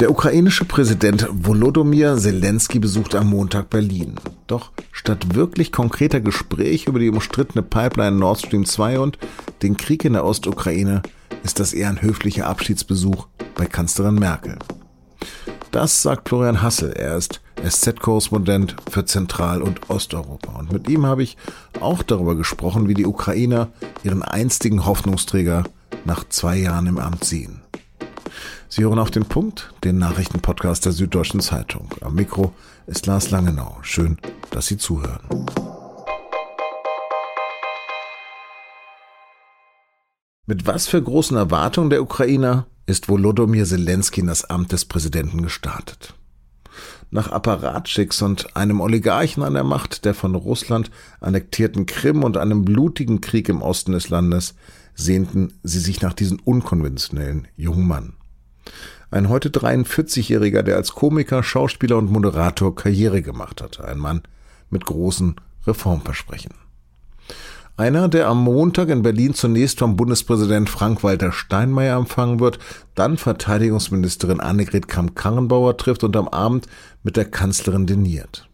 Der ukrainische Präsident Volodymyr Zelensky besucht am Montag Berlin. Doch statt wirklich konkreter Gespräche über die umstrittene Pipeline Nord Stream 2 und den Krieg in der Ostukraine ist das eher ein höflicher Abschiedsbesuch bei Kanzlerin Merkel. Das sagt Florian Hassel. Er ist SZ-Korrespondent für Zentral- und Osteuropa. Und mit ihm habe ich auch darüber gesprochen, wie die Ukrainer ihren einstigen Hoffnungsträger nach zwei Jahren im Amt sehen. Sie hören auf den Punkt, den Nachrichtenpodcast der Süddeutschen Zeitung. Am Mikro ist Lars Langenau. Schön, dass Sie zuhören. Mit was für großen Erwartungen der Ukrainer ist Volodymyr Zelensky in das Amt des Präsidenten gestartet? Nach Apparatschicks und einem Oligarchen an der Macht der von Russland annektierten Krim und einem blutigen Krieg im Osten des Landes sehnten sie sich nach diesem unkonventionellen jungen Mann. Ein heute 43-Jähriger, der als Komiker, Schauspieler und Moderator Karriere gemacht hatte. Ein Mann mit großen Reformversprechen. Einer, der am Montag in Berlin zunächst vom Bundespräsident Frank-Walter Steinmeier empfangen wird, dann Verteidigungsministerin Annegret Kramp-Karrenbauer trifft und am Abend mit der Kanzlerin diniert.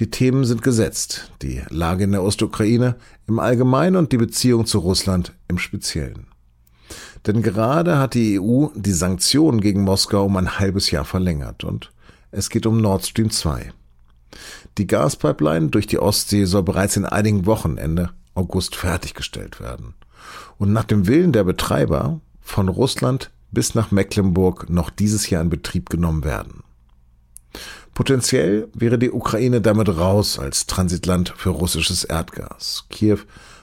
Die Themen sind gesetzt, die Lage in der Ostukraine im Allgemeinen und die Beziehung zu Russland im Speziellen. Denn gerade hat die EU die Sanktionen gegen Moskau um ein halbes Jahr verlängert und es geht um Nord Stream 2. Die Gaspipeline durch die Ostsee soll bereits in einigen Wochen Ende August fertiggestellt werden. Und nach dem Willen der Betreiber von Russland bis nach Mecklenburg noch dieses Jahr in Betrieb genommen werden. Potenziell wäre die Ukraine damit raus als Transitland für russisches Erdgas. Kiew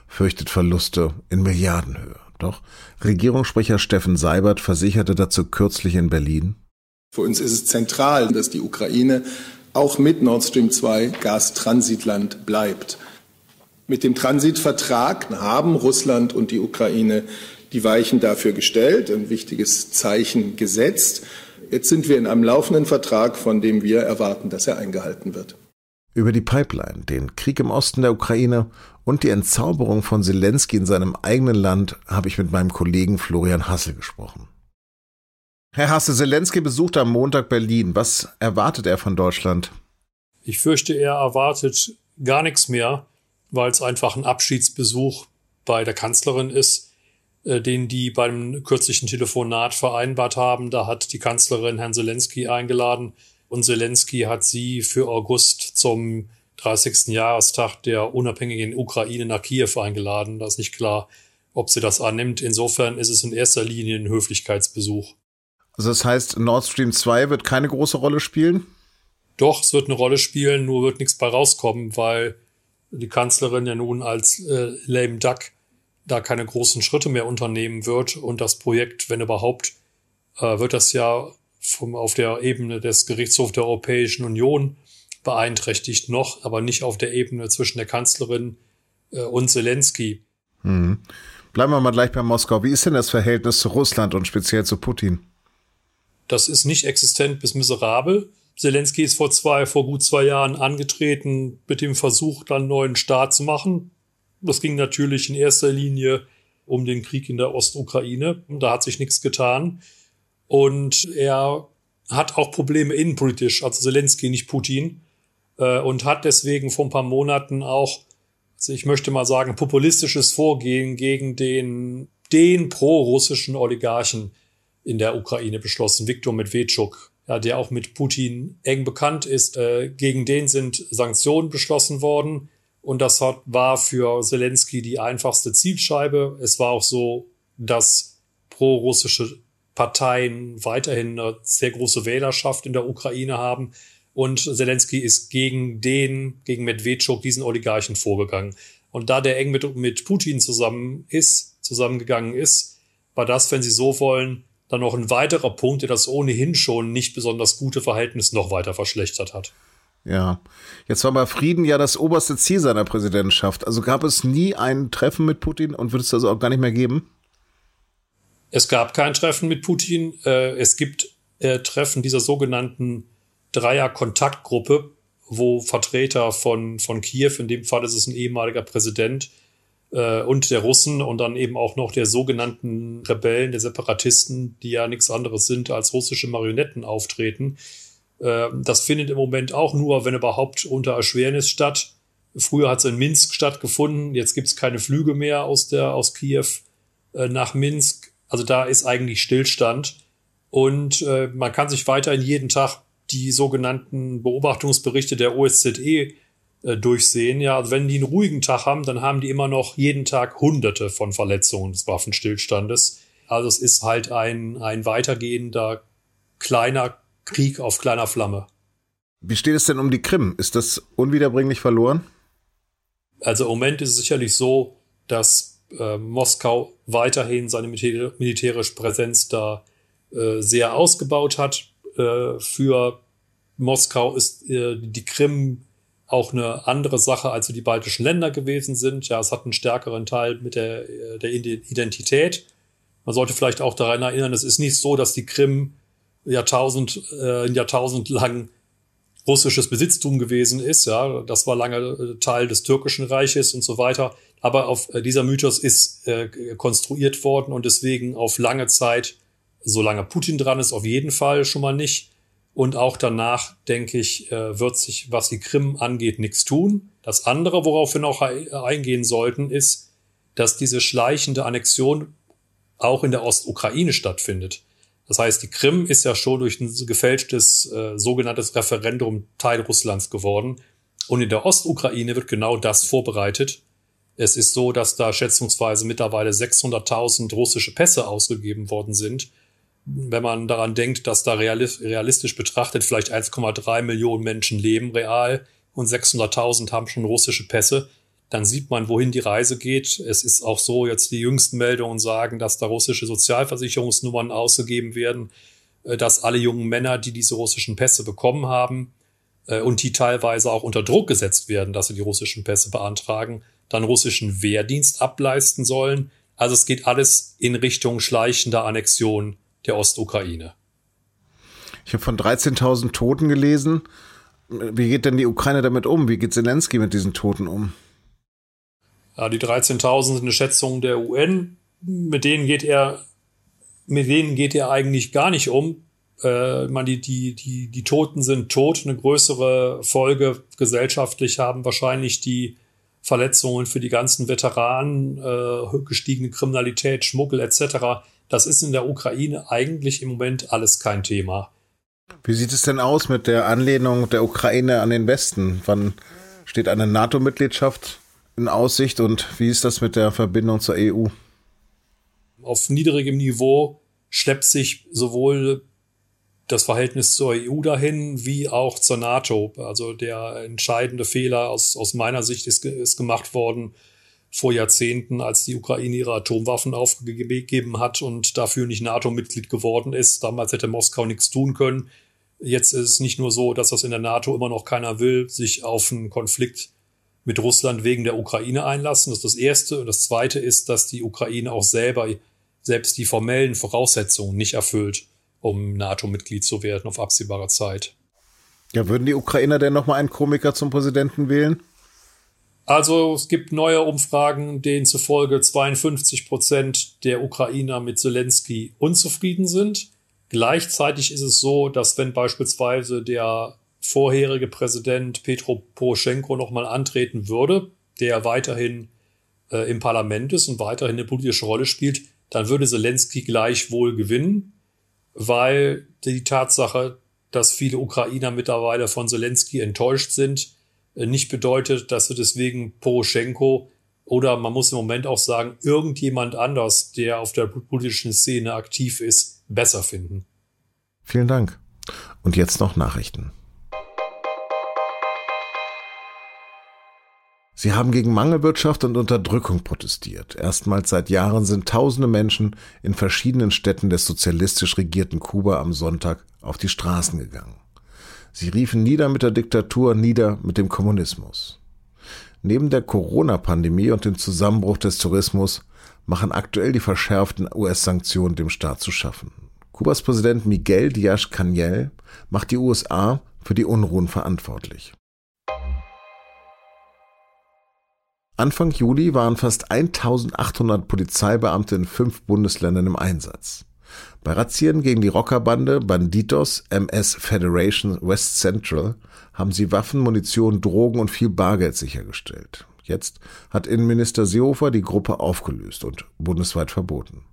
fürchtet Verluste in Milliardenhöhe. Doch Regierungssprecher Steffen Seibert versicherte dazu kürzlich in Berlin. Für uns ist es zentral, dass die Ukraine auch mit Nord Stream 2 Gastransitland bleibt. Mit dem Transitvertrag haben Russland und die Ukraine die Weichen dafür gestellt, ein wichtiges Zeichen gesetzt. Jetzt sind wir in einem laufenden Vertrag, von dem wir erwarten, dass er eingehalten wird. Über die Pipeline, den Krieg im Osten der Ukraine und die Entzauberung von Zelensky in seinem eigenen Land habe ich mit meinem Kollegen Florian Hassel gesprochen. Herr Hasse, Zelensky besucht am Montag Berlin. Was erwartet er von Deutschland? Ich fürchte, er erwartet gar nichts mehr, weil es einfach ein Abschiedsbesuch bei der Kanzlerin ist, äh, den die beim kürzlichen Telefonat vereinbart haben. Da hat die Kanzlerin Herrn Zelensky eingeladen und Zelensky hat sie für August zum 30. Jahrestag der unabhängigen Ukraine nach Kiew eingeladen. Da ist nicht klar, ob sie das annimmt. Insofern ist es in erster Linie ein Höflichkeitsbesuch. Also das heißt, Nord Stream 2 wird keine große Rolle spielen? Doch, es wird eine Rolle spielen, nur wird nichts bei rauskommen, weil die Kanzlerin ja nun als äh, lame duck da keine großen Schritte mehr unternehmen wird und das Projekt, wenn überhaupt, äh, wird das ja vom, auf der Ebene des Gerichtshofs der Europäischen Union beeinträchtigt noch, aber nicht auf der Ebene zwischen der Kanzlerin äh, und Zelensky. Hm. Bleiben wir mal gleich bei Moskau. Wie ist denn das Verhältnis zu Russland und speziell zu Putin? Das ist nicht existent bis miserabel. Zelensky ist vor zwei, vor gut zwei Jahren angetreten mit dem Versuch, dann einen neuen Staat zu machen. Das ging natürlich in erster Linie um den Krieg in der Ostukraine. Da hat sich nichts getan. Und er hat auch Probleme innenpolitisch, also Zelensky, nicht Putin, äh, und hat deswegen vor ein paar Monaten auch, also ich möchte mal sagen, populistisches Vorgehen gegen den, den pro-russischen Oligarchen in der Ukraine beschlossen, Viktor Medvedchuk, ja, der auch mit Putin eng bekannt ist. Äh, gegen den sind Sanktionen beschlossen worden. Und das hat, war für Zelensky die einfachste Zielscheibe. Es war auch so, dass pro-russische Parteien weiterhin eine sehr große Wählerschaft in der Ukraine haben. Und Zelensky ist gegen den, gegen Medvedchuk, diesen Oligarchen vorgegangen. Und da der eng mit, mit Putin zusammen ist, zusammengegangen ist, war das, wenn Sie so wollen, dann noch ein weiterer Punkt, der das ohnehin schon nicht besonders gute Verhältnis noch weiter verschlechtert hat. Ja, jetzt war aber Frieden ja das oberste Ziel seiner Präsidentschaft. Also gab es nie ein Treffen mit Putin und wird es das auch gar nicht mehr geben? Es gab kein Treffen mit Putin. Äh, es gibt äh, Treffen dieser sogenannten Dreier-Kontaktgruppe, wo Vertreter von, von Kiew, in dem Fall ist es ein ehemaliger Präsident, äh, und der Russen und dann eben auch noch der sogenannten Rebellen, der Separatisten, die ja nichts anderes sind als russische Marionetten auftreten. Äh, das findet im Moment auch nur, wenn überhaupt, unter Erschwernis statt. Früher hat es in Minsk stattgefunden, jetzt gibt es keine Flüge mehr aus, der, aus Kiew äh, nach Minsk. Also da ist eigentlich Stillstand. Und äh, man kann sich weiterhin jeden Tag die sogenannten Beobachtungsberichte der OSZE äh, durchsehen. Ja, also wenn die einen ruhigen Tag haben, dann haben die immer noch jeden Tag Hunderte von Verletzungen des Waffenstillstandes. Also es ist halt ein, ein weitergehender kleiner Krieg auf kleiner Flamme. Wie steht es denn um die Krim? Ist das unwiederbringlich verloren? Also im Moment ist es sicherlich so, dass äh, Moskau weiterhin seine militärische Präsenz da äh, sehr ausgebaut hat. Äh, für Moskau ist äh, die Krim auch eine andere Sache, als die baltischen Länder gewesen sind. Ja, es hat einen stärkeren Teil mit der, äh, der Identität. Man sollte vielleicht auch daran erinnern, es ist nicht so, dass die Krim Jahrtausend, äh, Jahrtausend lang russisches Besitztum gewesen ist. Ja, das war lange äh, Teil des türkischen Reiches und so weiter. Aber auf äh, dieser Mythos ist äh, konstruiert worden und deswegen auf lange Zeit, solange Putin dran ist, auf jeden Fall schon mal nicht. Und auch danach, denke ich, äh, wird sich, was die Krim angeht, nichts tun. Das andere, worauf wir noch eingehen sollten, ist, dass diese schleichende Annexion auch in der Ostukraine stattfindet. Das heißt, die Krim ist ja schon durch ein gefälschtes äh, sogenanntes Referendum Teil Russlands geworden. Und in der Ostukraine wird genau das vorbereitet. Es ist so, dass da schätzungsweise mittlerweile 600.000 russische Pässe ausgegeben worden sind. Wenn man daran denkt, dass da realistisch betrachtet vielleicht 1,3 Millionen Menschen leben real und 600.000 haben schon russische Pässe, dann sieht man, wohin die Reise geht. Es ist auch so, jetzt die jüngsten Meldungen sagen, dass da russische Sozialversicherungsnummern ausgegeben werden, äh, dass alle jungen Männer, die diese russischen Pässe bekommen haben äh, und die teilweise auch unter Druck gesetzt werden, dass sie die russischen Pässe beantragen, dann russischen Wehrdienst ableisten sollen. Also es geht alles in Richtung schleichender Annexion der Ostukraine. Ich habe von 13.000 Toten gelesen. Wie geht denn die Ukraine damit um? Wie geht Zelensky mit diesen Toten um? Ja, die 13.000 sind eine Schätzung der UN. Mit denen geht er, mit denen geht er eigentlich gar nicht um. Äh, man, die, die, die, die Toten sind tot. Eine größere Folge gesellschaftlich haben wahrscheinlich die Verletzungen für die ganzen Veteranen, äh, gestiegene Kriminalität, Schmuggel etc. Das ist in der Ukraine eigentlich im Moment alles kein Thema. Wie sieht es denn aus mit der Anlehnung der Ukraine an den Westen? Wann steht eine NATO-Mitgliedschaft in Aussicht und wie ist das mit der Verbindung zur EU? Auf niedrigem Niveau schleppt sich sowohl das Verhältnis zur EU dahin wie auch zur NATO. Also der entscheidende Fehler aus, aus meiner Sicht ist, ist gemacht worden vor Jahrzehnten, als die Ukraine ihre Atomwaffen aufgegeben hat und dafür nicht NATO-Mitglied geworden ist. Damals hätte Moskau nichts tun können. Jetzt ist es nicht nur so, dass das in der NATO immer noch keiner will, sich auf einen Konflikt mit Russland wegen der Ukraine einlassen. Das ist das Erste. Und das Zweite ist, dass die Ukraine auch selber selbst die formellen Voraussetzungen nicht erfüllt, um NATO-Mitglied zu werden auf absehbare Zeit. Ja, würden die Ukrainer denn nochmal einen Komiker zum Präsidenten wählen? Also es gibt neue Umfragen, denen zufolge 52 Prozent der Ukrainer mit Zelensky unzufrieden sind. Gleichzeitig ist es so, dass wenn beispielsweise der vorherige Präsident Petro Poroschenko nochmal antreten würde, der weiterhin äh, im Parlament ist und weiterhin eine politische Rolle spielt, dann würde Zelensky gleichwohl gewinnen, weil die Tatsache, dass viele Ukrainer mittlerweile von Zelensky enttäuscht sind, nicht bedeutet, dass wir deswegen Poroschenko oder man muss im Moment auch sagen, irgendjemand anders, der auf der politischen Szene aktiv ist, besser finden. Vielen Dank. Und jetzt noch Nachrichten. Sie haben gegen Mangelwirtschaft und Unterdrückung protestiert. Erstmals seit Jahren sind tausende Menschen in verschiedenen Städten des sozialistisch regierten Kuba am Sonntag auf die Straßen gegangen. Sie riefen nieder mit der Diktatur, nieder mit dem Kommunismus. Neben der Corona-Pandemie und dem Zusammenbruch des Tourismus machen aktuell die verschärften US-Sanktionen dem Staat zu schaffen. Kubas Präsident Miguel Díaz-Canel macht die USA für die Unruhen verantwortlich. Anfang Juli waren fast 1800 Polizeibeamte in fünf Bundesländern im Einsatz. Bei Razzien gegen die Rockerbande Banditos MS Federation West Central haben sie Waffen, Munition, Drogen und viel Bargeld sichergestellt. Jetzt hat Innenminister Seehofer die Gruppe aufgelöst und bundesweit verboten.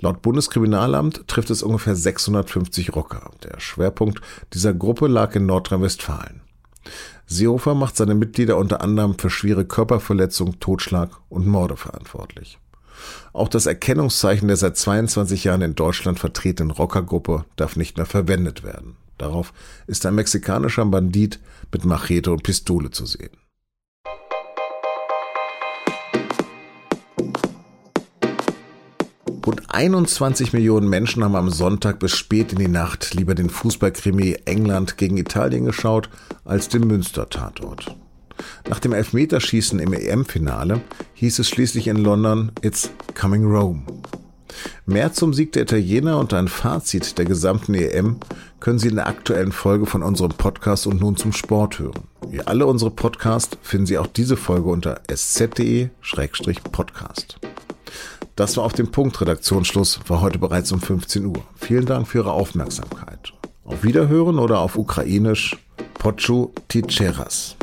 Laut Bundeskriminalamt trifft es ungefähr 650 Rocker. Der Schwerpunkt dieser Gruppe lag in Nordrhein-Westfalen. Seehofer macht seine Mitglieder unter anderem für schwere Körperverletzung, Totschlag und Morde verantwortlich. Auch das Erkennungszeichen der seit 22 Jahren in Deutschland vertretenen Rockergruppe darf nicht mehr verwendet werden. Darauf ist ein mexikanischer Bandit mit Machete und Pistole zu sehen. Rund 21 Millionen Menschen haben am Sonntag bis spät in die Nacht lieber den Fußballkrimi England gegen Italien geschaut als den Münster-Tatort. Nach dem Elfmeterschießen im EM-Finale hieß es schließlich in London It's coming Rome. Mehr zum Sieg der Italiener und ein Fazit der gesamten EM können Sie in der aktuellen Folge von unserem Podcast und nun zum Sport hören. Wie alle unsere Podcasts finden Sie auch diese Folge unter sz.de-podcast. Das war auf dem Punkt Redaktionsschluss, war heute bereits um 15 Uhr. Vielen Dank für Ihre Aufmerksamkeit. Auf Wiederhören oder auf Ukrainisch Pochu Ticheras.